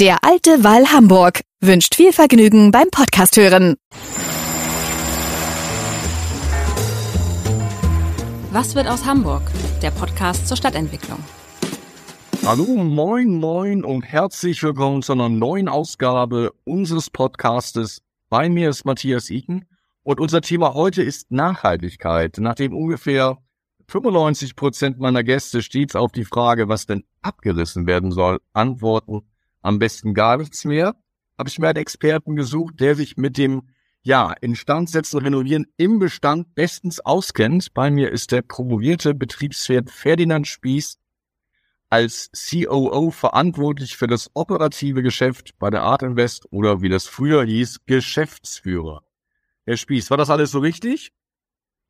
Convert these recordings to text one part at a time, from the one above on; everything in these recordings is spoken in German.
Der alte Wall Hamburg wünscht viel Vergnügen beim Podcast hören. Was wird aus Hamburg? Der Podcast zur Stadtentwicklung. Hallo, moin, moin und herzlich willkommen zu einer neuen Ausgabe unseres Podcastes. Bei mir ist Matthias Iken und unser Thema heute ist Nachhaltigkeit. Nachdem ungefähr 95 Prozent meiner Gäste stets auf die Frage, was denn abgerissen werden soll, antworten, am besten gar nichts mehr, habe ich mir einen Experten gesucht, der sich mit dem ja, Instandsetzen, Renovieren im Bestand bestens auskennt. Bei mir ist der promovierte Betriebswirt Ferdinand Spieß als COO verantwortlich für das operative Geschäft bei der Art Invest oder wie das früher hieß, Geschäftsführer. Herr Spieß, war das alles so richtig?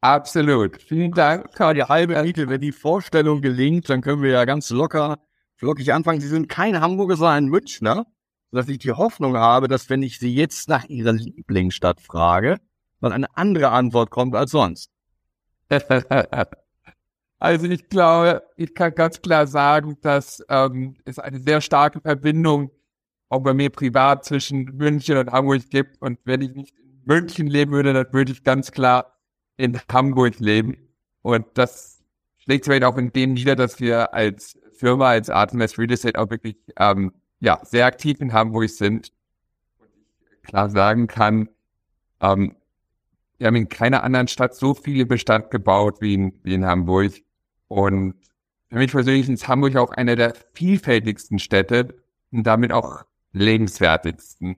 Absolut. Vielen Dank. Die halbe Miete, wenn die Vorstellung gelingt, dann können wir ja ganz locker wirklich anfangen. Sie sind kein Hamburger, sondern ein Münchner, sodass ich die Hoffnung habe, dass wenn ich Sie jetzt nach Ihrer Lieblingsstadt frage, dann eine andere Antwort kommt als sonst. Also ich glaube, ich kann ganz klar sagen, dass ähm, es eine sehr starke Verbindung auch bei mir privat zwischen München und Hamburg gibt. Und wenn ich nicht in München leben würde, dann würde ich ganz klar in Hamburg leben. Und das schlägt sich auch in dem nieder, dass wir als Firma, als Artemis Real Estate auch wirklich ähm, ja, sehr aktiv in Hamburg sind. Und ich klar sagen kann, ähm, wir haben in keiner anderen Stadt so viele Bestand gebaut wie in, wie in Hamburg. Und für mich persönlich ist Hamburg auch eine der vielfältigsten Städte und damit auch lebenswertigsten.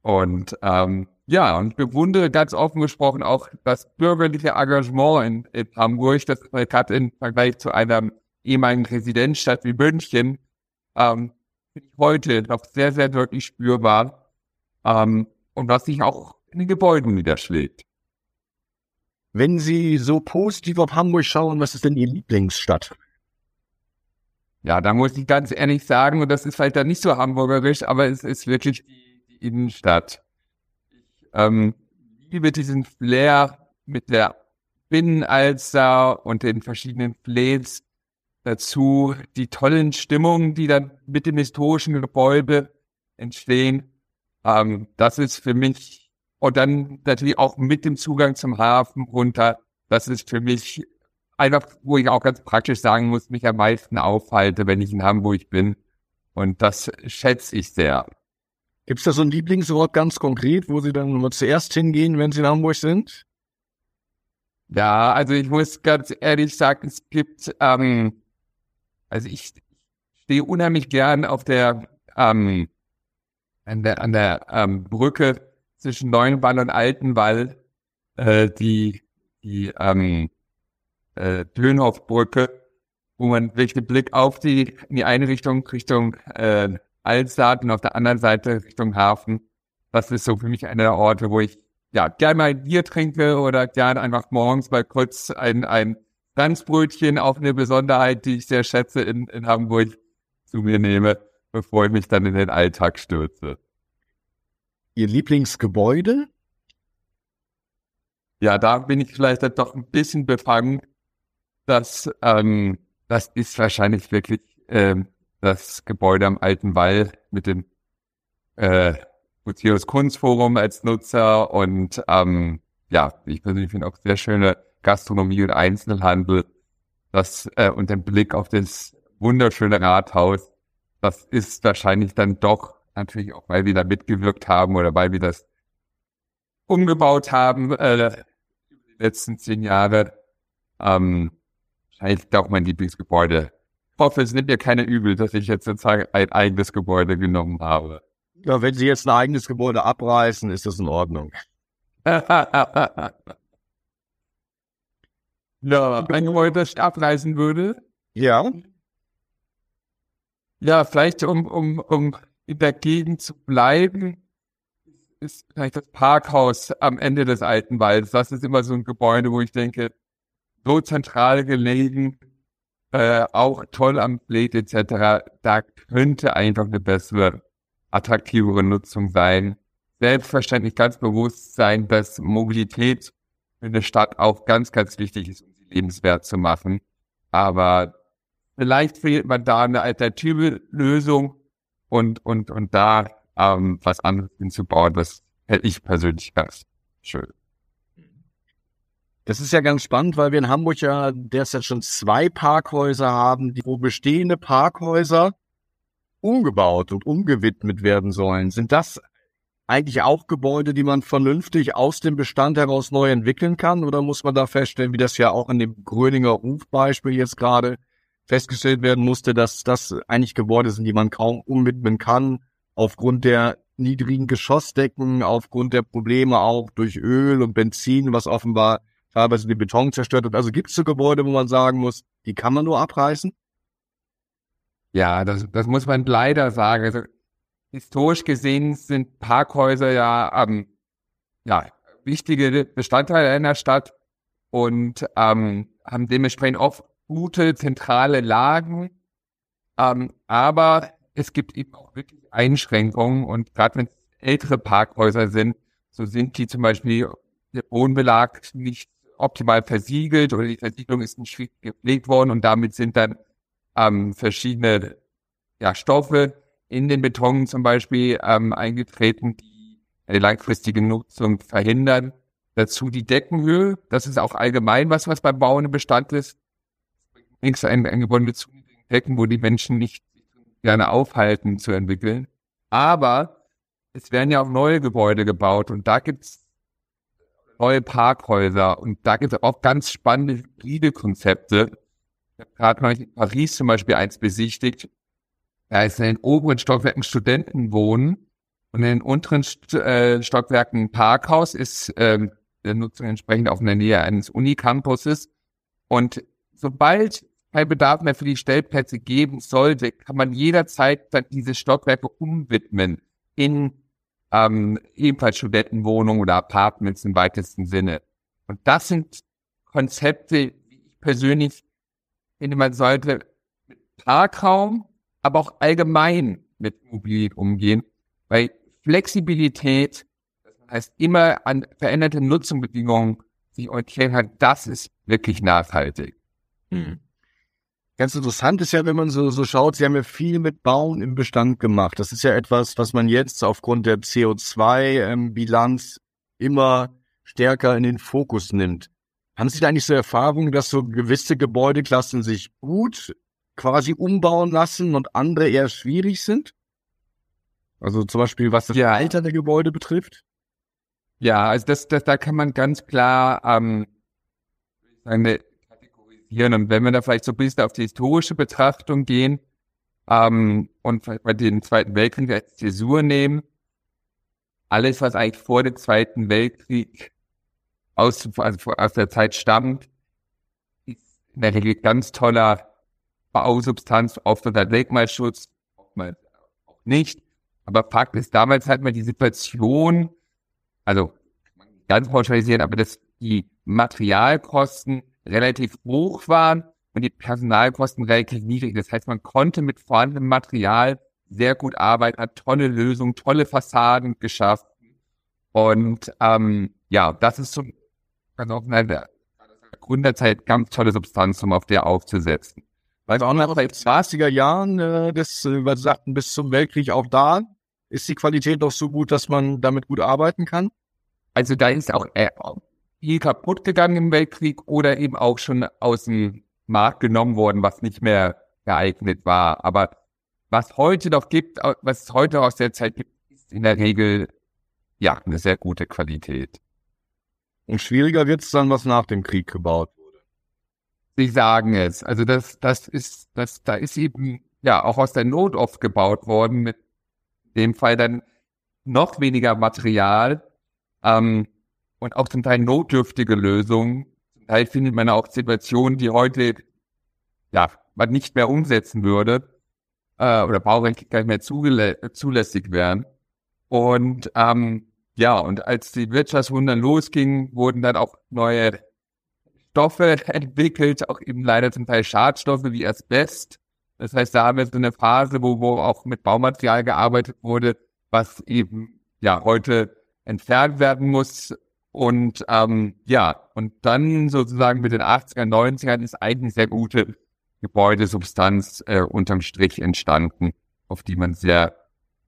Und ähm, ja, und bewundere ganz offen gesprochen auch das bürgerliche Engagement in, in Hamburg, das gerade im Vergleich zu einer ehemaligen Residenzstadt wie München, ähm, finde ich heute noch sehr, sehr deutlich spürbar. Ähm, und was sich auch in den Gebäuden niederschlägt. Wenn Sie so positiv auf Hamburg schauen, was ist denn Ihr Lieblingsstadt? Ja, da muss ich ganz ehrlich sagen, und das ist halt dann nicht so hamburgerisch, aber es ist wirklich die, die Innenstadt. Ich ähm, liebe diesen Flair mit der Binnenalster und den verschiedenen Flails dazu, die tollen Stimmungen, die dann mit dem historischen Gebäude entstehen. Ähm, das ist für mich und dann natürlich auch mit dem Zugang zum Hafen runter. Das ist für mich einfach, wo ich auch ganz praktisch sagen muss, mich am meisten aufhalte, wenn ich in Hamburg bin. Und das schätze ich sehr. Gibt es da so ein Lieblingsort ganz konkret, wo Sie dann mal zuerst hingehen, wenn Sie in Hamburg sind? Ja, also ich muss ganz ehrlich sagen, es gibt, ähm, also ich stehe unheimlich gern auf der, ähm, an der, an der ähm, Brücke zwischen Neuen Wall und Alten Wall, äh, die, die ähm, äh, Dönhoffbrücke, wo man wirklich den Blick auf die, in die eine Richtung, Richtung äh, Altstadt und auf der anderen Seite Richtung Hafen. Das ist so für mich einer der Orte, wo ich ja gerne mal ein Bier trinke oder gerne einfach morgens mal kurz ein, ein Franzbrötchen auf eine Besonderheit, die ich sehr schätze in, in Hamburg zu mir nehme, bevor ich mich dann in den Alltag stürze. Ihr Lieblingsgebäude? Ja, da bin ich vielleicht doch ein bisschen befangen. Das, ähm, das ist wahrscheinlich wirklich ähm, das Gebäude am Alten Wall mit dem äh, Museus Kunstforum als Nutzer und ähm, ja, ich persönlich finde auch sehr schöne Gastronomie und Einzelhandel. Das äh, und den Blick auf das wunderschöne Rathaus, das ist wahrscheinlich dann doch natürlich auch, weil wir da mitgewirkt haben oder weil wir das umgebaut haben äh, die letzten zehn Jahre. Ähm, wahrscheinlich auch mein Lieblingsgebäude. Ich hoffe, es nimmt mir keine übel, dass ich jetzt sozusagen ein eigenes Gebäude genommen habe. Ja, wenn Sie jetzt ein eigenes Gebäude abreißen, ist das in Ordnung. ja, ein Gebäude, das ich abreißen würde. Ja. Ja, vielleicht um, um, um in der Gegend zu bleiben, ist vielleicht das Parkhaus am Ende des alten Waldes. Das ist immer so ein Gebäude, wo ich denke, so zentral gelegen, äh, auch toll am Blade etc. Da könnte einfach eine bessere, attraktivere Nutzung sein. Selbstverständlich ganz bewusst sein, dass Mobilität in der Stadt auch ganz, ganz wichtig ist, lebenswert zu machen. Aber vielleicht fehlt man da eine alternative Lösung und, und, und da ähm, was anderes hinzubauen, das hätte ich persönlich ganz schön. Das ist ja ganz spannend, weil wir in Hamburg ja derzeit schon zwei Parkhäuser haben, die, wo bestehende Parkhäuser umgebaut und umgewidmet werden sollen. Sind das eigentlich auch Gebäude, die man vernünftig aus dem Bestand heraus neu entwickeln kann? Oder muss man da feststellen, wie das ja auch in dem Gröninger Rufbeispiel jetzt gerade festgestellt werden musste, dass das eigentlich Gebäude sind, die man kaum umwidmen kann, aufgrund der niedrigen Geschossdecken, aufgrund der Probleme auch durch Öl und Benzin, was offenbar teilweise den Beton zerstört hat. Also gibt es so Gebäude, wo man sagen muss, die kann man nur abreißen? Ja, das, das muss man leider sagen. Also historisch gesehen sind Parkhäuser ja, ähm, ja wichtige Bestandteile einer Stadt und ähm, haben dementsprechend oft gute zentrale Lagen. Ähm, aber es gibt eben auch wirklich Einschränkungen und gerade wenn es ältere Parkhäuser sind, so sind die zum Beispiel der Bodenbelag nicht optimal versiegelt oder die Versiegelung ist nicht gepflegt worden und damit sind dann ähm, verschiedene ja, Stoffe in den Beton zum Beispiel ähm, eingetreten, die eine langfristige Nutzung verhindern. Dazu die Deckenhöhe, das ist auch allgemein was, was beim Bauen im Bestand ist. Links ein, ein Gebäude zu Decken, wo die Menschen nicht gerne aufhalten zu entwickeln. Aber es werden ja auch neue Gebäude gebaut und da gibt's neue Parkhäuser und da gibt es auch ganz spannende hybride Konzepte. Ich habe gerade neulich in Paris zum Beispiel eins besichtigt. Da ist in den oberen Stockwerken Studenten wohnen und in den unteren St äh, Stockwerken Parkhaus ist ähm, der Nutzung entsprechend auch in der Nähe eines Unicampuses. Und sobald kein Bedarf mehr für die Stellplätze geben sollte, kann man jederzeit dann diese Stockwerke umwidmen in ähm, ebenfalls Studentenwohnungen oder Apartments im weitesten Sinne. Und das sind Konzepte, wie ich persönlich finde, man sollte mit Parkraum, aber auch allgemein mit Mobilität umgehen, weil Flexibilität, das heißt immer an veränderte Nutzungsbedingungen sich orientieren hat, das ist wirklich nachhaltig. Hm. Ganz interessant ist ja, wenn man so, so schaut, Sie haben ja viel mit Bauen im Bestand gemacht. Das ist ja etwas, was man jetzt aufgrund der CO2-Bilanz ähm, immer stärker in den Fokus nimmt. Haben Sie da eigentlich so Erfahrungen, dass so gewisse Gebäudeklassen sich gut quasi umbauen lassen und andere eher schwierig sind? Also zum Beispiel, was das ja. Alter der Gebäude betrifft? Ja, also das, das, da kann man ganz klar ähm, eine interpretieren. Und wenn wir da vielleicht so ein bisschen auf die historische Betrachtung gehen ähm, und bei den Zweiten Weltkrieg als Zäsur nehmen, alles, was eigentlich vor dem Zweiten Weltkrieg aus, also aus der Zeit stammt, ist in der Regel ganz toller Bausubstanz, oft unter Denkmalschutz, oftmals auch nicht. Aber Fakt ist, damals hat man die Situation, also ganz pauschalisieren, aber dass die Materialkosten relativ hoch waren und die Personalkosten relativ niedrig. Das heißt, man konnte mit vorhandenem Material sehr gut arbeiten, hat tolle Lösungen, tolle Fassaden geschafft. Und ähm, ja, das ist so also auf einer Gründerzeit ganz tolle Substanz, um auf der aufzusetzen. Weil wir auch noch seit 20er Jahren, äh, das, äh, wir sagten, bis zum Weltkrieg auch da, ist die Qualität noch so gut, dass man damit gut arbeiten kann? Also da ist auch äh, viel kaputt gegangen im Weltkrieg oder eben auch schon aus dem Markt genommen worden, was nicht mehr geeignet war. Aber was heute noch gibt, was es heute aus der Zeit gibt, ist in der Regel ja eine sehr gute Qualität. Und schwieriger wird es dann, was nach dem Krieg gebaut. Sie sagen es. Also das, das ist, das, da ist eben ja auch aus der Not oft gebaut worden, mit dem Fall dann noch weniger Material. Ähm, und auch zum Teil notdürftige Lösungen. Zum Teil findet man auch Situationen, die heute ja man nicht mehr umsetzen würde äh, oder baurechtlich gar nicht mehr zulässig wären. Und ähm, ja, und als die Wirtschaftswunder losgingen, wurden dann auch neue Stoffe entwickelt, auch eben leider zum Teil Schadstoffe wie Asbest. Das heißt, da haben wir so eine Phase, wo, wo auch mit Baumaterial gearbeitet wurde, was eben ja heute entfernt werden muss. Und ähm, ja, und dann sozusagen mit den 80er, 90ern ist eigentlich sehr gute Gebäudesubstanz äh, unterm Strich entstanden, auf die man sehr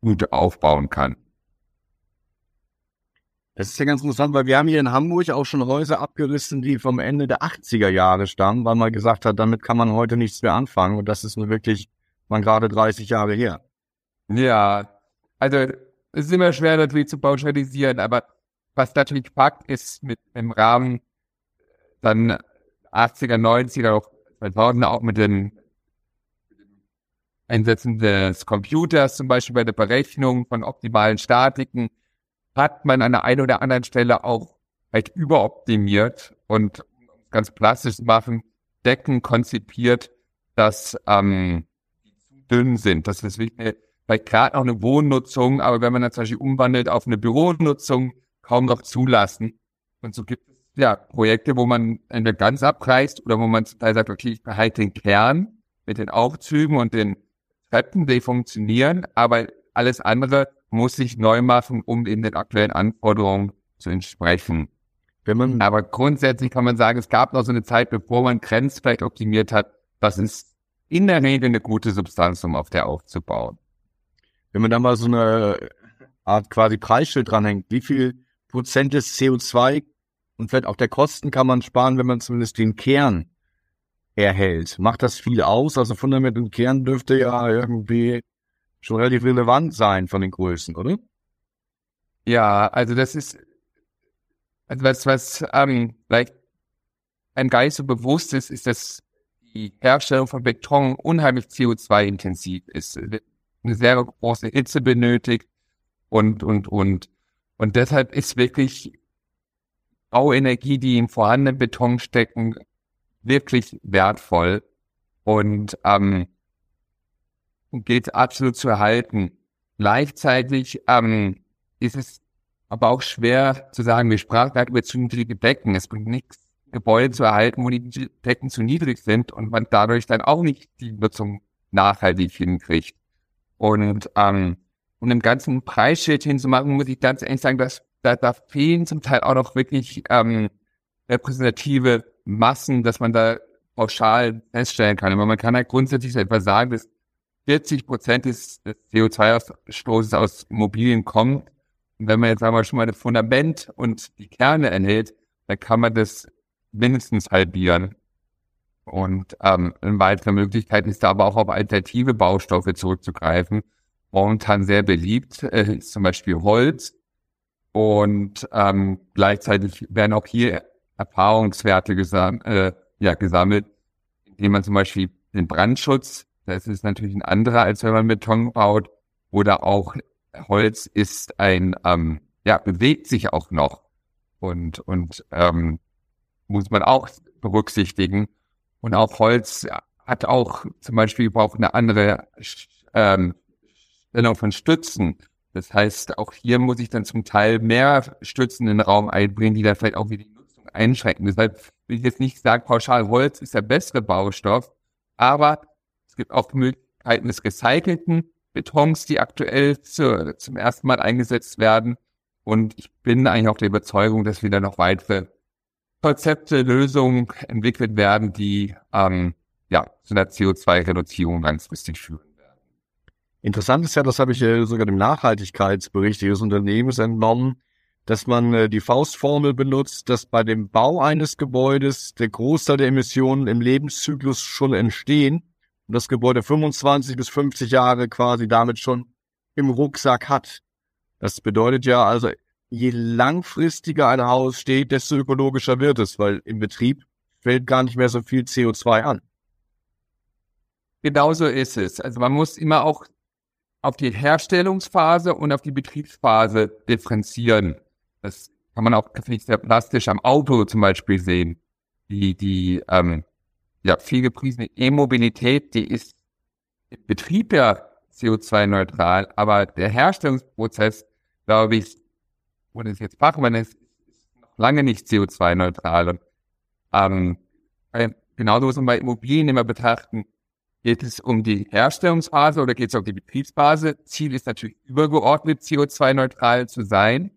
gut aufbauen kann. Das ist ja ganz interessant, weil wir haben hier in Hamburg auch schon Häuser abgerissen, die vom Ende der 80er Jahre stammen, weil man gesagt hat, damit kann man heute nichts mehr anfangen. Und das ist nur wirklich man gerade 30 Jahre her. Ja, also es ist immer schwer natürlich zu pauschalisieren, aber was natürlich Fakt ist mit im Rahmen dann 80er, 90er, auch 2000er auch mit den Einsätzen des Computers, zum Beispiel bei der Berechnung von optimalen Statiken, hat man an der einen oder anderen Stelle auch halt überoptimiert und ganz plastisch machen, Decken konzipiert, dass ähm, dünn sind. Das ist wirklich vielleicht gerade auch eine Wohnnutzung, aber wenn man das zum Beispiel umwandelt auf eine Büronutzung, kaum noch zulassen. Und so gibt es ja Projekte, wo man entweder ganz abreißt oder wo man zum Teil sagt, okay, ich behalte den Kern mit den Aufzügen und den Treppen, die funktionieren, aber alles andere muss sich neu machen, um in den aktuellen Anforderungen zu entsprechen. Wenn man, aber grundsätzlich kann man sagen, es gab noch so eine Zeit, bevor man Grenz vielleicht optimiert hat, das ist in der Regel eine gute Substanz, um auf der aufzubauen. Wenn man da mal so eine Art quasi Preisschild dranhängt, wie viel Prozent des CO2 und vielleicht auch der Kosten kann man sparen, wenn man zumindest den Kern erhält. Macht das viel aus? Also Fundament und Kern dürfte ja irgendwie schon relativ relevant sein von den Größen, oder? Ja, also das ist also was, was ähm, vielleicht ein Geist so bewusst ist, ist, dass die Herstellung von Beton unheimlich CO2-intensiv ist. Eine sehr große Hitze benötigt und, und, und. Und deshalb ist wirklich Bauenergie, die im vorhandenen Beton stecken, wirklich wertvoll. Und ähm, gilt absolut zu erhalten. Gleichzeitig ähm, ist es aber auch schwer zu sagen, wir sprachen gerade über zu niedrige Decken. Es bringt nichts, Gebäude zu erhalten, wo die Decken zu niedrig sind und man dadurch dann auch nicht die Nutzung nachhaltig hinkriegt. Und ähm, um dem ganzen Preisschild hinzumachen, muss ich ganz ehrlich sagen, dass da, da fehlen zum Teil auch noch wirklich ähm, repräsentative Massen, dass man da pauschal feststellen kann. Aber man kann halt grundsätzlich so etwas sagen, dass 40 Prozent des, des CO2-Ausstoßes aus Immobilien kommt. Und wenn man jetzt einmal schon mal das Fundament und die Kerne erhält, dann kann man das mindestens halbieren. Und ähm, eine weitere Möglichkeit ist da aber auch auf alternative Baustoffe zurückzugreifen. Momentan sehr beliebt äh, ist zum Beispiel Holz. Und ähm, gleichzeitig werden auch hier Erfahrungswerte gesam äh, ja, gesammelt, indem man zum Beispiel den Brandschutz das ist natürlich ein anderer, als wenn man Beton baut. Oder auch Holz ist ein, ähm, ja, bewegt sich auch noch. Und, und ähm, muss man auch berücksichtigen. Und auch Holz hat auch zum Beispiel braucht eine andere ähm, Stellung von Stützen. Das heißt, auch hier muss ich dann zum Teil mehr Stützen in den Raum einbringen, die dann vielleicht auch wieder die Nutzung einschränken. Deshalb will ich jetzt nicht sagen, pauschal Holz ist der bessere Baustoff, aber es gibt auch Möglichkeiten des recycelten Betons, die aktuell zu, zum ersten Mal eingesetzt werden. Und ich bin eigentlich auch der Überzeugung, dass wieder noch weitere Konzepte, Lösungen entwickelt werden, die ähm, ja, zu einer CO2-Reduzierung langfristig führen werden. Interessant ist ja, das habe ich äh, sogar dem Nachhaltigkeitsbericht Ihres Unternehmens entnommen, dass man äh, die Faustformel benutzt, dass bei dem Bau eines Gebäudes der Großteil der Emissionen im Lebenszyklus schon entstehen das Gebäude 25 bis 50 Jahre quasi damit schon im Rucksack hat. Das bedeutet ja also, je langfristiger ein Haus steht, desto ökologischer wird es, weil im Betrieb fällt gar nicht mehr so viel CO2 an. Genauso ist es. Also man muss immer auch auf die Herstellungsphase und auf die Betriebsphase differenzieren. Das kann man auch nicht sehr plastisch am Auto zum Beispiel sehen. Die, die ähm, ja, viel gepriesene E-Mobilität, die ist im Betrieb ja CO2-neutral, aber der Herstellungsprozess, glaube ich, oder es jetzt Fachmann ist, ist noch lange nicht CO2-neutral. Und ähm, genauso muss man bei Immobilien immer betrachten, geht es um die Herstellungsphase oder geht es um die Betriebsphase? Ziel ist natürlich übergeordnet CO2-neutral zu sein.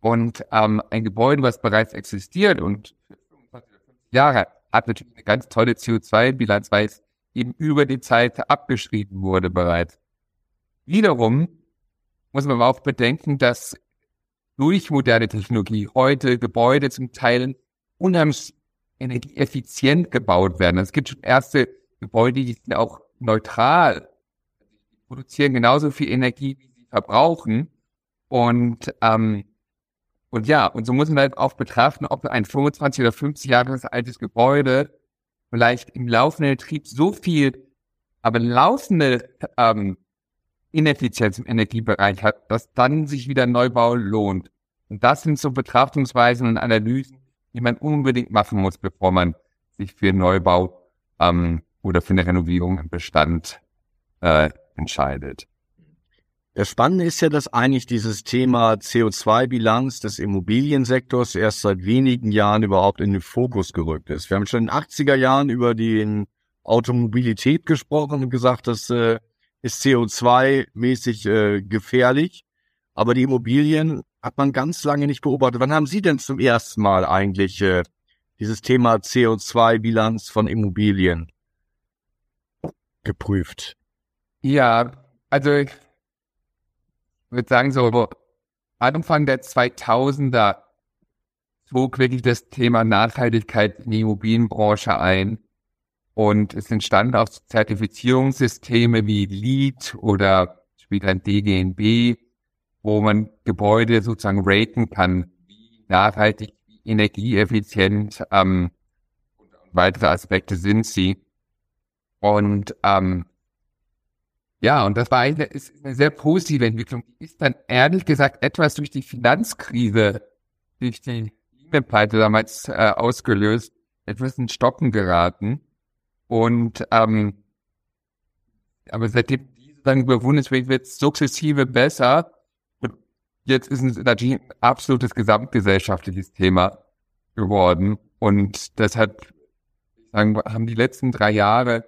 Und ähm, ein Gebäude, was bereits existiert und für 25 oder 50 Jahre hat natürlich eine ganz tolle CO2-Bilanz, weil es eben über die Zeit abgeschrieben wurde bereits. Wiederum muss man aber auch bedenken, dass durch moderne Technologie heute Gebäude zum Teil unheimlich energieeffizient gebaut werden. Es gibt schon erste Gebäude, die sind auch neutral. Die produzieren genauso viel Energie, wie sie verbrauchen. Und, ähm, und ja, und so muss man halt auch betrachten, ob ein 25 oder 50 Jahre altes Gebäude vielleicht im laufenden Betrieb so viel, aber laufende ähm, Ineffizienz im Energiebereich hat, dass dann sich wieder Neubau lohnt. Und das sind so Betrachtungsweisen und Analysen, die man unbedingt machen muss, bevor man sich für Neubau ähm, oder für eine Renovierung im Bestand äh, entscheidet. Das Spannende ist ja, dass eigentlich dieses Thema CO2-Bilanz des Immobiliensektors erst seit wenigen Jahren überhaupt in den Fokus gerückt ist. Wir haben schon in den 80er Jahren über die Automobilität gesprochen und gesagt, das äh, ist CO2-mäßig äh, gefährlich. Aber die Immobilien hat man ganz lange nicht beobachtet. Wann haben Sie denn zum ersten Mal eigentlich äh, dieses Thema CO2-Bilanz von Immobilien geprüft? Ja, also würde sagen, so Anfang der 2000er zog wirklich das Thema Nachhaltigkeit in die Immobilienbranche ein. Und es entstanden auch Zertifizierungssysteme wie LEED oder später ein DGNB, wo man Gebäude sozusagen raten kann, wie nachhaltig, wie energieeffizient ähm, und weitere Aspekte sind sie. Und ähm, ja, und das war eine, ist eine sehr positive Entwicklung. Die ist dann ehrlich gesagt etwas durch die Finanzkrise, durch die E-Mail-Pleite damals äh, ausgelöst, etwas in Stocken geraten. Und ähm, aber seitdem diese dann überwunden ist, wird es sukzessive besser. Und jetzt ist es natürlich ein absolutes gesamtgesellschaftliches Thema geworden. Und deshalb sagen, haben die letzten drei Jahre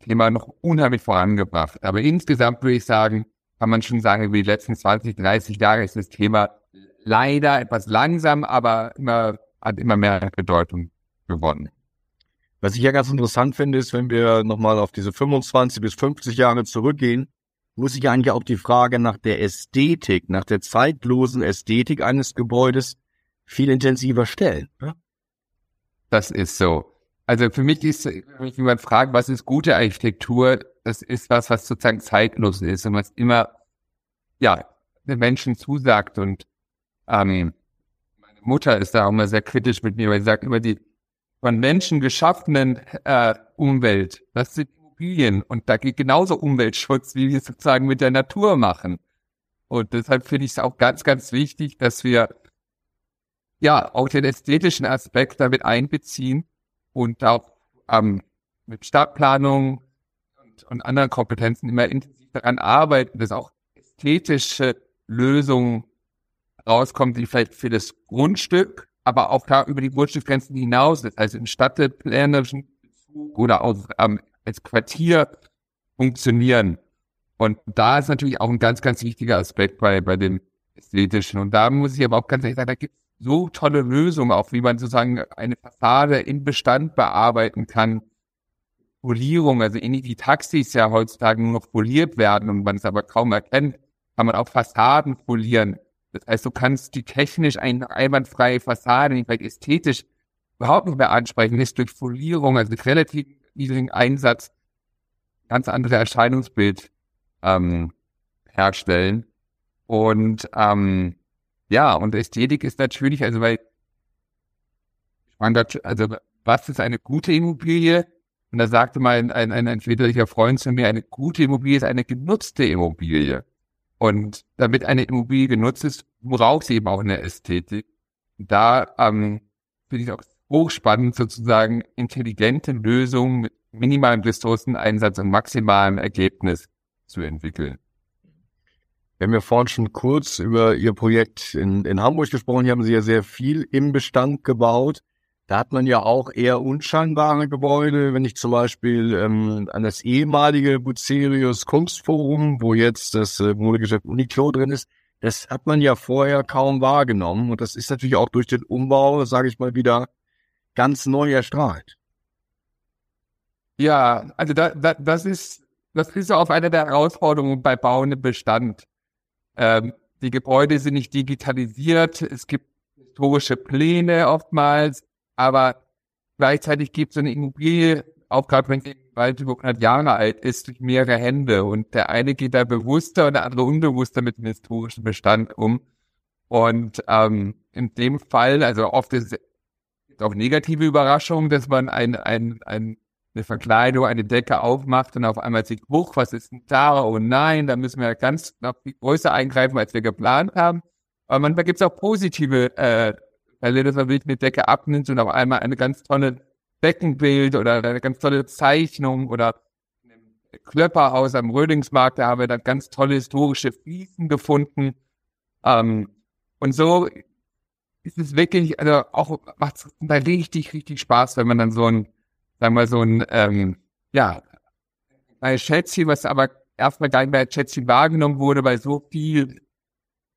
Thema noch unheimlich vorangebracht. Aber insgesamt würde ich sagen, kann man schon sagen, über die letzten 20, 30 Jahre ist das Thema leider etwas langsam, aber immer, hat immer mehr Bedeutung gewonnen. Was ich ja ganz interessant finde, ist, wenn wir nochmal auf diese 25 bis 50 Jahre zurückgehen, muss ich eigentlich auch die Frage nach der Ästhetik, nach der zeitlosen Ästhetik eines Gebäudes viel intensiver stellen. Das ist so. Also für mich ist, wenn mich jemand fragt, was ist gute Architektur, das ist was, was sozusagen zeitlos ist und was immer, ja, den Menschen zusagt. Und ähm, meine Mutter ist da auch immer sehr kritisch mit mir, weil sie sagt immer die von Menschen geschaffenen äh, Umwelt, das sind Immobilien und da geht genauso Umweltschutz, wie wir es sozusagen mit der Natur machen. Und deshalb finde ich es auch ganz, ganz wichtig, dass wir ja auch den ästhetischen Aspekt damit einbeziehen und auch ähm, mit Stadtplanung und, und anderen Kompetenzen immer intensiv daran arbeiten, dass auch ästhetische Lösungen rauskommen, die vielleicht für das Grundstück, aber auch da über die Grundstückgrenzen hinaus, das heißt im stadtplanerischen Bezug oder auch ähm, als Quartier funktionieren. Und da ist natürlich auch ein ganz, ganz wichtiger Aspekt bei, bei dem Ästhetischen. Und da muss ich aber auch ganz ehrlich sagen, da gibt so tolle Lösungen, auch wie man sozusagen eine Fassade im Bestand bearbeiten kann. Polierung, also ähnlich wie Taxis ja heutzutage nur noch poliert werden und man es aber kaum erkennt, kann man auch Fassaden polieren. Das heißt, du kannst die technisch eine einwandfreie Fassade, die vielleicht ästhetisch überhaupt nicht mehr ansprechen ist, durch Folierung, also mit relativ niedrigen Einsatz, ganz andere Erscheinungsbild ähm, herstellen. Und ähm, ja, und Ästhetik ist natürlich, also weil, ich meine, also was ist eine gute Immobilie? Und da sagte mal ein, ein, ein, ein väterlicher Freund zu mir, eine gute Immobilie ist eine genutzte Immobilie. Und damit eine Immobilie genutzt ist, braucht sie eben auch eine Ästhetik. Da ähm, finde ich auch hochspannend, sozusagen intelligente Lösungen mit minimalem Ressourceneinsatz und maximalem Ergebnis zu entwickeln. Wir haben ja vorhin schon kurz über Ihr Projekt in, in Hamburg gesprochen. Hier haben Sie ja sehr viel im Bestand gebaut. Da hat man ja auch eher unscheinbare Gebäude, wenn ich zum Beispiel ähm, an das ehemalige Bucerius Kunstforum, wo jetzt das äh, Modegeschäft Uniqlo drin ist, das hat man ja vorher kaum wahrgenommen. Und das ist natürlich auch durch den Umbau, sage ich mal, wieder ganz neu erstrahlt. Ja, also da, da, das ist das ist auch eine der Herausforderungen bei Bauen im Bestand. Ähm, die Gebäude sind nicht digitalisiert, es gibt historische Pläne oftmals, aber gleichzeitig gibt es eine Immobilie, auch gerade wenn sie bald über 100 Jahre alt ist, durch mehrere Hände. Und der eine geht da bewusster und der andere unbewusster mit dem historischen Bestand um. Und ähm, in dem Fall, also oft ist es auch negative Überraschungen, dass man ein, ein, ein, eine Verkleidung, eine Decke aufmacht und auf einmal sieht, huch, was ist denn da? Oh nein, da müssen wir ganz noch viel größer eingreifen, als wir geplant haben. Aber manchmal gibt es auch positive äh, Fälle, dass man wirklich eine Decke abnimmt und auf einmal eine ganz tolle Beckenbild oder eine ganz tolle Zeichnung oder Klöpperhaus am Rödingsmarkt, da haben wir dann ganz tolle historische Fliesen gefunden. Ähm, und so ist es wirklich, also auch macht es da richtig, richtig Spaß, wenn man dann so ein, sagen wir so ein, ähm, ja, ein Schätzchen, was aber erstmal gar nicht mehr als Schätzchen wahrgenommen wurde, weil so viel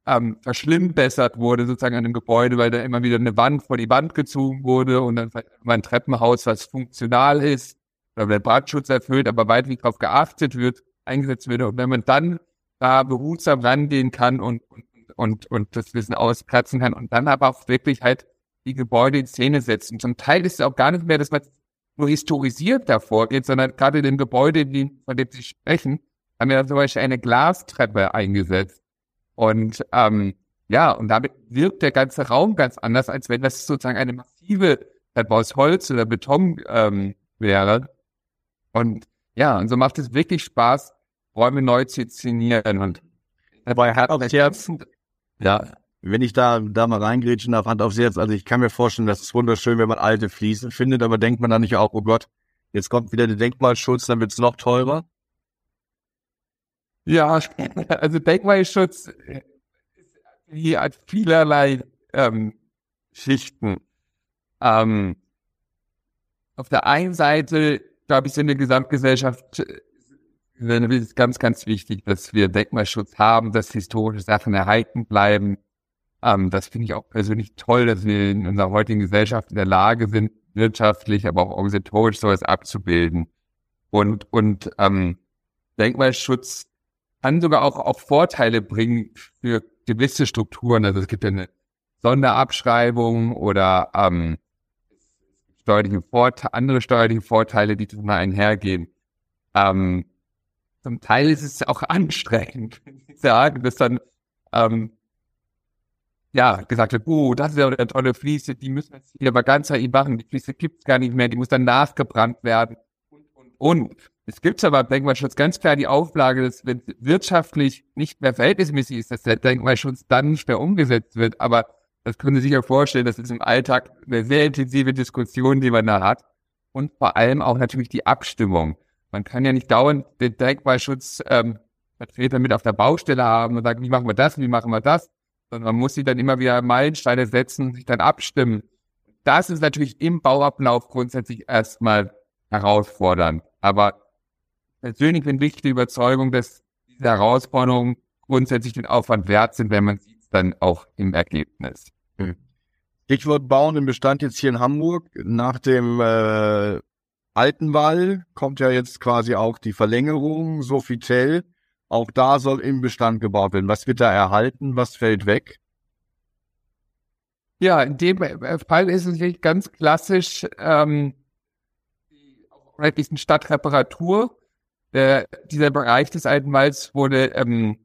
ähm, verschlimmbessert wurde sozusagen an dem Gebäude, weil da immer wieder eine Wand vor die Wand gezogen wurde und dann mal ein Treppenhaus, was funktional ist, oder der Brandschutz erfüllt, aber weitgehend darauf geachtet wird, eingesetzt wird. Und wenn man dann da behutsam rangehen kann und, und, und, und das Wissen ausplatzen kann und dann aber auch wirklich halt die Gebäude in Szene setzen. Zum Teil ist es auch gar nicht mehr, dass man nur historisiert davor geht, sondern gerade in dem Gebäude, von dem Sie sprechen, haben wir zum Beispiel eine Glastreppe eingesetzt und ähm, ja, und damit wirkt der ganze Raum ganz anders, als wenn das sozusagen eine massive Treppe aus Holz oder Beton ähm, wäre. Und ja, und so macht es wirklich Spaß, Räume neu zu inszenieren. Und dabei hat Herz, ja, wenn ich da, da mal reingrätschen darf, Hand aufs Herz. Also ich kann mir vorstellen, das ist wunderschön, wenn man alte Fliesen findet, aber denkt man dann nicht auch, oh Gott, jetzt kommt wieder der Denkmalschutz, dann wird's noch teurer? Ja, also Denkmalschutz hier hat vielerlei ähm, Schichten. Ähm, auf der einen Seite, glaube ich, sind in der Gesamtgesellschaft äh, ist ganz, ganz wichtig, dass wir Denkmalschutz haben, dass historische Sachen erhalten bleiben. Ähm, das finde ich auch persönlich toll, dass wir in unserer heutigen Gesellschaft in der Lage sind, wirtschaftlich, aber auch organisatorisch sowas abzubilden. Und, und ähm, Denkmalschutz kann sogar auch, auch Vorteile bringen für gewisse Strukturen. Also es gibt ja eine Sonderabschreibung oder ähm, steuerliche Vorteile, andere steuerliche Vorteile, die mal einhergehen. Ähm, zum Teil ist es auch anstrengend, sagen, dass dann ähm, ja gesagt wird, oh, das ist ja eine tolle Fließe, die müssen wir jetzt hier aber ganz machen, die Fließe gibt's gar nicht mehr, die muss dann nachgebrannt werden und und und. Es gibt aber im Denkmalschutz ganz klar die Auflage, dass wenn wirtschaftlich nicht mehr verhältnismäßig ist, dass der Denkmalschutz dann nicht mehr umgesetzt wird. Aber das können Sie sich ja vorstellen, das ist im Alltag eine sehr intensive Diskussion, die man da hat. Und vor allem auch natürlich die Abstimmung. Man kann ja nicht dauernd den Denkmalschutz ähm, Vertreter mit auf der Baustelle haben und sagen, wie machen wir das, wie machen wir das, sondern man muss sie dann immer wieder Meilensteine setzen sich dann abstimmen. Das ist natürlich im Bauablauf grundsätzlich erstmal herausfordernd. Aber persönlich bin ich die Überzeugung, dass diese Herausforderungen grundsätzlich den Aufwand wert sind, wenn man sieht dann auch im Ergebnis. Hm. Stichwort Bauen im Bestand jetzt hier in Hamburg. Nach dem äh, alten Wall kommt ja jetzt quasi auch die Verlängerung Sofitel. Auch da soll im Bestand gebaut werden. Was wird da erhalten? Was fällt weg? Ja, in dem Fall ist es wirklich ganz klassisch ähm, die Stadtreparatur der, dieser Bereich des alten Walds wurde ähm,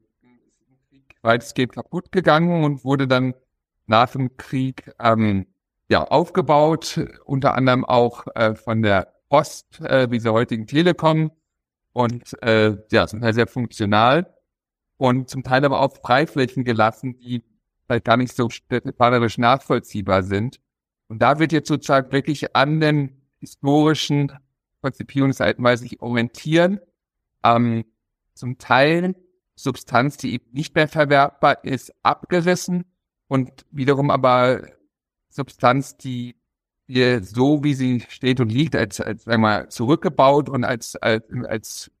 weitestgehend kaputt gegangen und wurde dann nach dem Krieg ähm, ja aufgebaut, unter anderem auch äh, von der Post, äh, wie der heutigen Telekom und äh, ja, zum Teil sehr funktional und zum Teil aber auch Freiflächen gelassen, die vielleicht gar nicht so städtebauerisch nachvollziehbar sind. Und da wird jetzt sozusagen wirklich an den historischen Konzipierungsseiten mal sich orientieren ähm, zum Teil Substanz, die eben nicht mehr verwertbar ist, abgerissen und wiederum aber Substanz, die wir so, wie sie steht und liegt, als, als sagen wir mal, zurückgebaut und als, als, als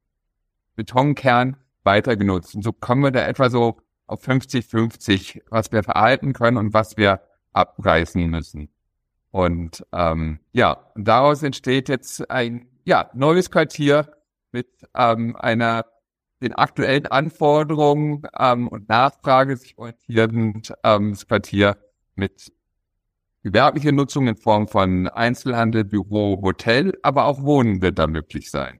Betonkern weiter genutzt. Und so kommen wir da etwa so auf 50-50, was wir verhalten können und was wir abreißen müssen. Und ähm, ja, daraus entsteht jetzt ein ja, neues Quartier mit ähm, einer den aktuellen Anforderungen ähm, und Nachfrage sich orientierten ähm, Quartier mit gewerblicher Nutzung in Form von Einzelhandel, Büro, Hotel, aber auch Wohnen wird da möglich sein.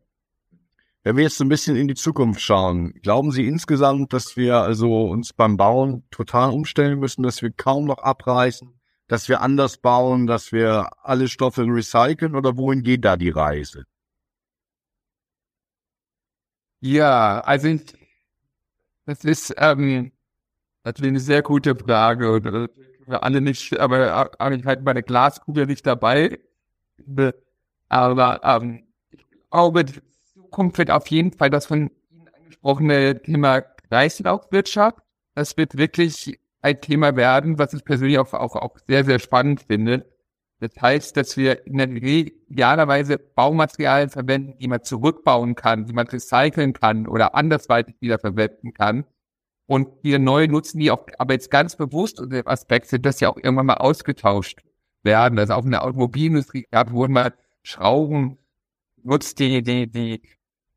Wenn wir jetzt ein bisschen in die Zukunft schauen, glauben Sie insgesamt, dass wir also uns beim Bauen total umstellen müssen, dass wir kaum noch abreißen, dass wir anders bauen, dass wir alle Stoffe recyceln oder wohin geht da die Reise? Ja, also das ist ähm, natürlich eine sehr gute Frage und wir alle nicht, aber ich halt bei der Glaskugel nicht dabei. Aber ähm, ich glaube, die Zukunft wird auf jeden Fall das von Ihnen angesprochene Thema Kreislaufwirtschaft. Das wird wirklich ein Thema werden, was ich persönlich auch, auch, auch sehr, sehr spannend finde. Das heißt, dass wir in der idealerweise Baumaterialien verwenden, die man zurückbauen kann, die man recyceln kann oder andersweitig wiederverwenden kann. Und wir neu nutzen die auch, aber jetzt ganz bewusst unter dem Aspekt sind, dass sie auch irgendwann mal ausgetauscht werden. Also auch in der Automobilindustrie gab, wurden mal Schrauben nutzt, die, die, die,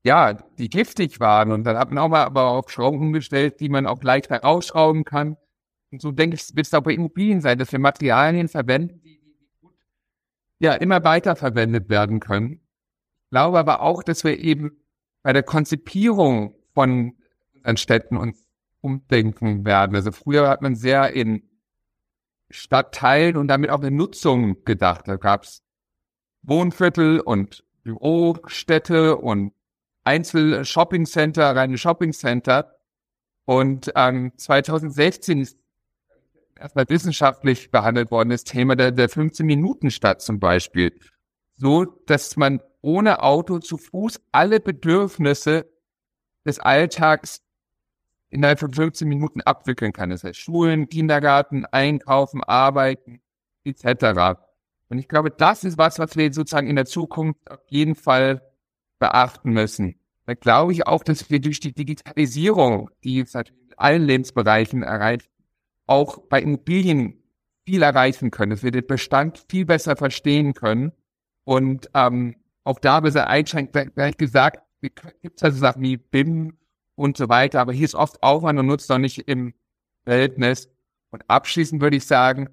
ja, die giftig waren. Und dann hat man auch mal aber auf Schrauben umgestellt, die man auch leicht herausschrauben kann. Und so denke ich, wird es auch bei Immobilien sein, dass wir Materialien verwenden, die ja immer weiter verwendet werden können. Ich glaube aber auch, dass wir eben bei der Konzipierung von unseren Städten uns umdenken werden. Also früher hat man sehr in Stadtteilen und damit auch eine Nutzung gedacht. Da gab es Wohnviertel und Bürostädte und Einzel-Shopping-Center, reine Shopping-Center. Und ähm, 2016 ist erstmal wissenschaftlich behandelt worden, das Thema der, der 15-Minuten-Stadt zum Beispiel. So, dass man ohne Auto zu Fuß alle Bedürfnisse des Alltags innerhalb von 15 Minuten abwickeln kann. Das heißt Schulen, Kindergarten, Einkaufen, Arbeiten, etc. Und ich glaube, das ist was, was wir sozusagen in der Zukunft auf jeden Fall beachten müssen. Da glaube ich auch, dass wir durch die Digitalisierung, die es natürlich in allen Lebensbereichen erreicht, auch bei Immobilien viel erreichen können, dass wir den Bestand viel besser verstehen können und ähm, auch da besser einschränken, gleich gesagt, gibt es also Sachen wie BIM und so weiter, aber hier ist oft Aufwand und Nutzen noch nicht im Verhältnis. Und abschließend würde ich sagen,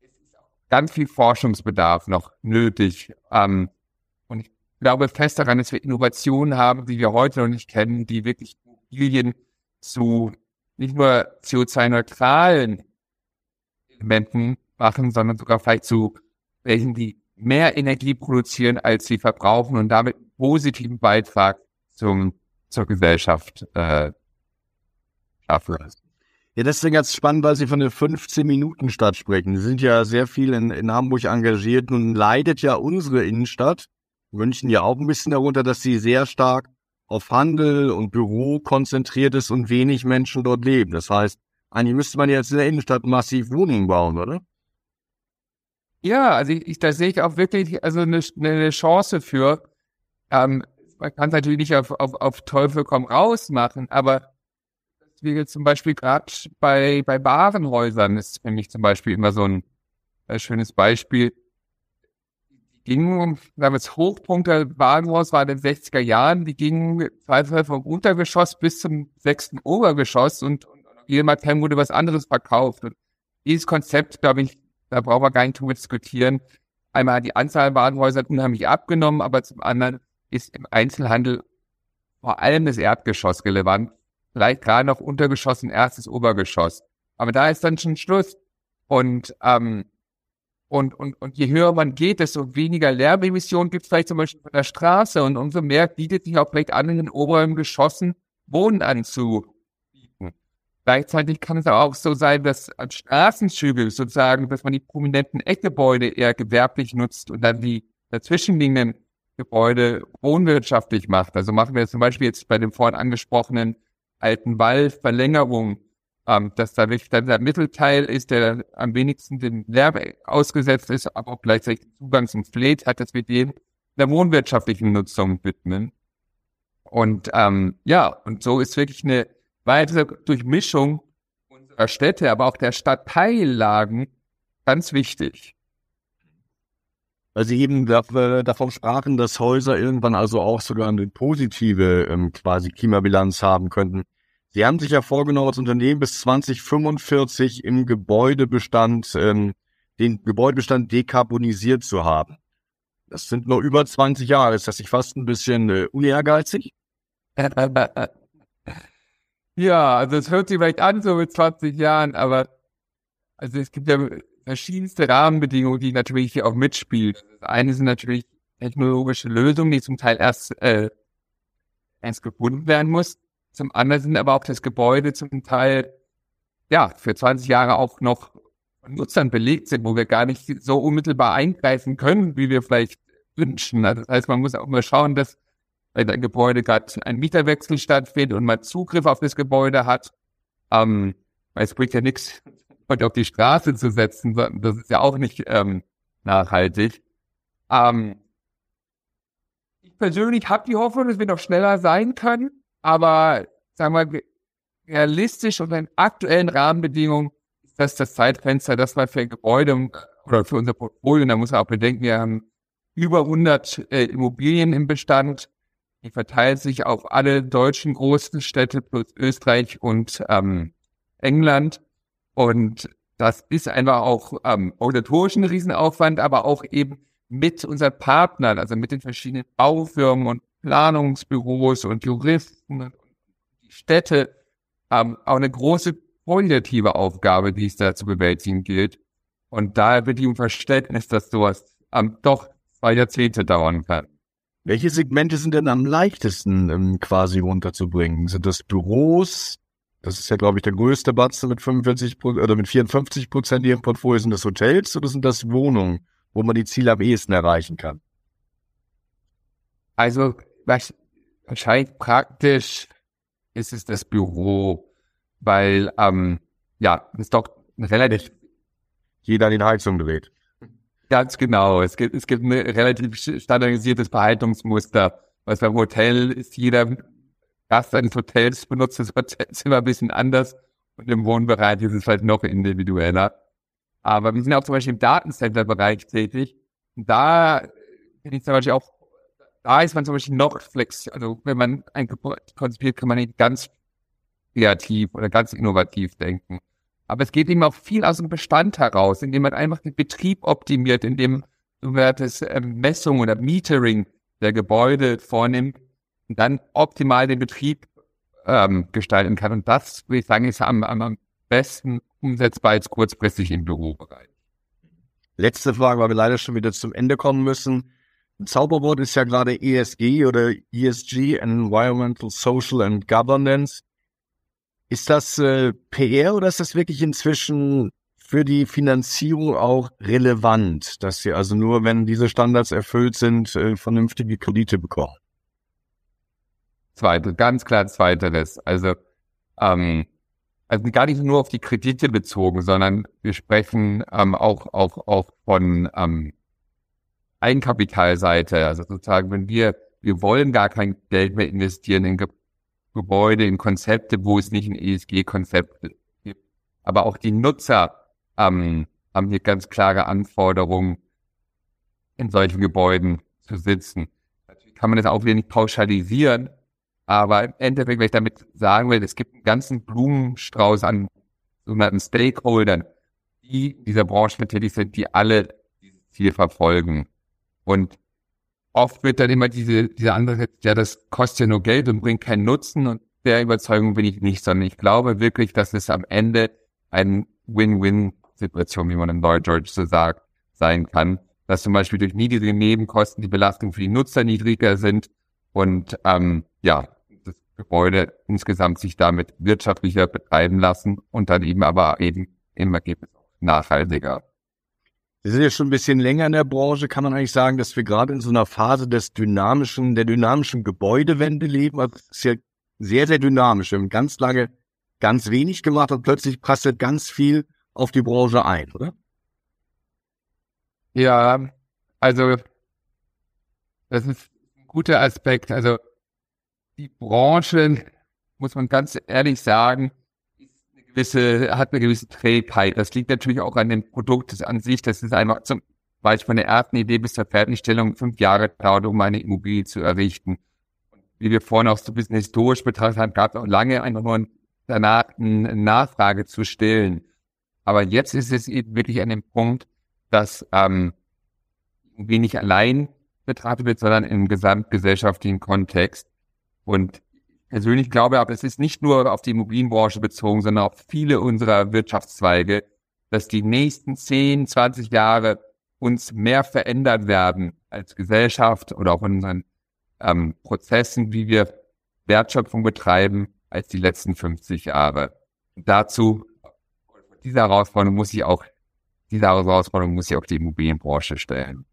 es ist auch ganz viel Forschungsbedarf noch nötig. Ähm, und ich glaube fest daran, dass wir Innovationen haben, die wir heute noch nicht kennen, die wirklich Immobilien zu nicht nur CO2-neutralen Elementen machen, sondern sogar vielleicht zu welchen, die mehr Energie produzieren, als sie verbrauchen und damit positiven Beitrag zum, zur Gesellschaft äh, schaffen. Ja, das ist ganz spannend, weil Sie von der 15-Minuten-Stadt sprechen. Sie sind ja sehr viel in, in Hamburg engagiert. und leidet ja unsere Innenstadt, München ja auch ein bisschen darunter, dass sie sehr stark auf Handel und Büro konzentriert ist und wenig Menschen dort leben. Das heißt, eigentlich müsste man jetzt in der Innenstadt massiv Wohnungen bauen, oder? Ja, also ich, ich da sehe ich auch wirklich also eine, eine Chance für. Ähm, man kann es natürlich nicht auf, auf, auf Teufel komm raus machen, aber wie jetzt zum Beispiel gerade bei, bei Warenhäusern ist für mich zum Beispiel immer so ein, ein schönes Beispiel gingen, damals Hochpunkt der Wagenhaus war in den 60er Jahren, die gingen teilweise vom Untergeschoss bis zum sechsten Obergeschoss und, und jedem Hotel wurde was anderes verkauft. Und dieses Konzept, glaube ich, da brauchen wir gar nicht drüber diskutieren. Einmal die Anzahl Wagenhäuser hat unheimlich abgenommen, aber zum anderen ist im Einzelhandel vor allem das Erdgeschoss relevant. Vielleicht gerade noch Untergeschoss und erstes Obergeschoss. Aber da ist dann schon Schluss. Und ähm, und, und, und je höher man geht, desto weniger Lärmemissionen gibt es vielleicht zum Beispiel von der Straße und umso mehr bietet sich auch vielleicht an, in den oberen Geschossen Wohnen anzubieten. Gleichzeitig kann es auch so sein, dass an Straßenzüge sozusagen, dass man die prominenten Eckgebäude eher gewerblich nutzt und dann die dazwischenliegenden Gebäude wohnwirtschaftlich macht. Also machen wir zum Beispiel jetzt bei dem vorhin angesprochenen alten Wallverlängerung, ähm, dass da wirklich dann der Mittelteil ist, der am wenigsten dem Lärm ausgesetzt ist, aber auch gleichzeitig Zugang zum Fleet hat, dass wir dem der wohnwirtschaftlichen Nutzung widmen. Und ähm, ja, und so ist wirklich eine weitere Durchmischung unserer Städte, aber auch der Stadtteillagen ganz wichtig. Weil Sie eben äh, davon sprachen, dass Häuser irgendwann also auch sogar eine positive ähm, quasi Klimabilanz haben könnten. Sie haben sich ja vorgenommen, als Unternehmen bis 2045 im Gebäudebestand, ähm, den Gebäudebestand dekarbonisiert zu haben. Das sind nur über 20 Jahre. Ist das nicht fast ein bisschen äh, unehrgeizig? ja, also es hört sich vielleicht an so mit 20 Jahren, aber also es gibt ja verschiedenste Rahmenbedingungen, die natürlich hier auch mitspielen. Das eine sind natürlich technologische Lösungen, die zum Teil erst, äh, erst gefunden werden muss. Zum anderen sind aber auch das Gebäude zum Teil, ja, für 20 Jahre auch noch von Nutzern belegt sind, wo wir gar nicht so unmittelbar eingreifen können, wie wir vielleicht wünschen. Also das heißt, man muss auch mal schauen, dass wenn ein Gebäude gerade ein Mieterwechsel stattfindet und man Zugriff auf das Gebäude hat, ähm, weil es bringt ja nichts, heute auf die Straße zu setzen, das ist ja auch nicht ähm, nachhaltig. Ähm, ich persönlich habe die Hoffnung, dass wir noch schneller sein können, aber sagen wir realistisch und in aktuellen Rahmenbedingungen ist das das Zeitfenster, das wir für Gebäude oder für unser Portfolio, da muss man auch bedenken, wir haben über 100 äh, Immobilien im Bestand, die verteilt sich auf alle deutschen großen Städte plus Österreich und ähm, England. Und das ist einfach auch ähm, organisatorisch ein Riesenaufwand, aber auch eben mit unseren Partnern, also mit den verschiedenen Baufirmen und Planungsbüros und Juristen und die Städte, ähm, auch eine große qualitative Aufgabe, die es da zu bewältigen gilt. Und da wird ihm Verständnis, dass sowas ähm, doch zwei Jahrzehnte dauern kann. Welche Segmente sind denn am leichtesten ähm, quasi runterzubringen? Sind das Büros, das ist ja, glaube ich, der größte Batzen mit 45 oder mit 54 Prozent ihrem Portfolio. Sind das Hotels oder sind das Wohnungen, wo man die Ziele am ehesten erreichen kann? Also wahrscheinlich praktisch ist es das Büro, weil ähm, ja, es doch relativ jeder den Heizung dreht. Ganz genau. Es gibt, es gibt ein relativ standardisiertes Verhaltungsmuster. Was beim Hotel ist jeder Gast eines Hotels benutzt das Hotelzimmer ein bisschen anders und im Wohnbereich ist es halt noch individueller. Aber wir sind auch zum Beispiel im Datencenter-Bereich tätig. Und da bin ich zum Beispiel auch, da ist man zum Beispiel noch flex. Also wenn man ein Gebäude konzipiert, kann man nicht ganz kreativ oder ganz innovativ denken. Aber es geht eben auch viel aus dem Bestand heraus, indem man einfach den Betrieb optimiert, indem man das ähm, Messung oder Metering der Gebäude vornimmt und dann optimal den Betrieb ähm, gestalten kann. Und das, würde ich sagen, ist am, am besten umsetzbar jetzt kurzfristig im Bürobereich. Letzte Frage, weil wir leider schon wieder zum Ende kommen müssen. Zauberwort ist ja gerade ESG oder ESG, Environmental, Social and Governance. Ist das äh, PR oder ist das wirklich inzwischen für die Finanzierung auch relevant, dass sie also nur, wenn diese Standards erfüllt sind, äh, vernünftige Kredite bekommen? Zweite, ganz klar zweiteres. Also, ähm, also gar nicht nur auf die Kredite bezogen, sondern wir sprechen ähm, auch, auch, auch von ähm, Eigenkapitalseite. Also sozusagen, wenn wir, wir wollen gar kein Geld mehr investieren in Ge Gebäude, in Konzepte, wo es nicht ein ESG-Konzept gibt. Aber auch die Nutzer ähm, haben hier ganz klare Anforderungen, in solchen Gebäuden zu sitzen. Natürlich kann man das auch wieder nicht pauschalisieren, aber im Endeffekt, wenn ich damit sagen will, es gibt einen ganzen Blumenstrauß an sogenannten Stakeholdern, die in dieser Branche tätig sind, die alle dieses Ziel verfolgen. Und oft wird dann immer diese, diese andere, ja, das kostet ja nur Geld und bringt keinen Nutzen. Und der Überzeugung bin ich nicht, sondern ich glaube wirklich, dass es am Ende ein Win-Win-Situation, wie man in Neudeutsch so sagt, sein kann. Dass zum Beispiel durch niedrige Nebenkosten die Belastung für die Nutzer niedriger sind und ähm, ja, Gebäude insgesamt sich damit wirtschaftlicher betreiben lassen und dann eben aber eben im Ergebnis auch nachhaltiger. Sie sind ja schon ein bisschen länger in der Branche. Kann man eigentlich sagen, dass wir gerade in so einer Phase des dynamischen, der dynamischen Gebäudewende leben? Also es ist ja sehr, sehr dynamisch. Wir haben ganz lange ganz wenig gemacht und plötzlich prasselt ganz viel auf die Branche ein, oder? Ja, also das ist ein guter Aspekt. Also die Branche, muss man ganz ehrlich sagen, eine gewisse, hat eine gewisse Trägheit. Das liegt natürlich auch an dem Produkt an sich. Das ist einfach zum Beispiel von der ersten Idee bis zur Fertigstellung fünf Jahre dauert, um eine Immobilie zu errichten. wie wir vorhin auch so ein bisschen historisch betrachtet haben, gab es auch lange einfach nur danach eine Nachfrage zu stillen. Aber jetzt ist es eben wirklich an dem Punkt, dass ähm, irgendwie nicht allein betrachtet wird, sondern im gesamtgesellschaftlichen Kontext. Und persönlich glaube aber, es ist nicht nur auf die Immobilienbranche bezogen, sondern auf viele unserer Wirtschaftszweige, dass die nächsten 10, 20 Jahre uns mehr verändert werden als Gesellschaft oder auch in unseren ähm, Prozessen, wie wir Wertschöpfung betreiben, als die letzten 50 Jahre. Dazu, diese Herausforderung muss ich auch, diese Herausforderung muss ich auch die Immobilienbranche stellen.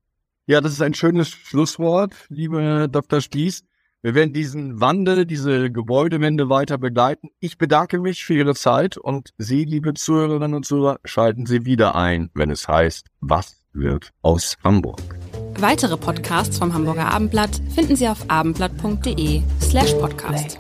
Ja, das ist ein schönes Schlusswort, liebe Dr. Spieß. Wir werden diesen Wandel, diese Gebäudewende weiter begleiten. Ich bedanke mich für Ihre Zeit und Sie, liebe Zuhörerinnen und Zuhörer, schalten Sie wieder ein, wenn es heißt, was wird aus Hamburg. Weitere Podcasts vom Hamburger Abendblatt finden Sie auf abendblatt.de slash podcast.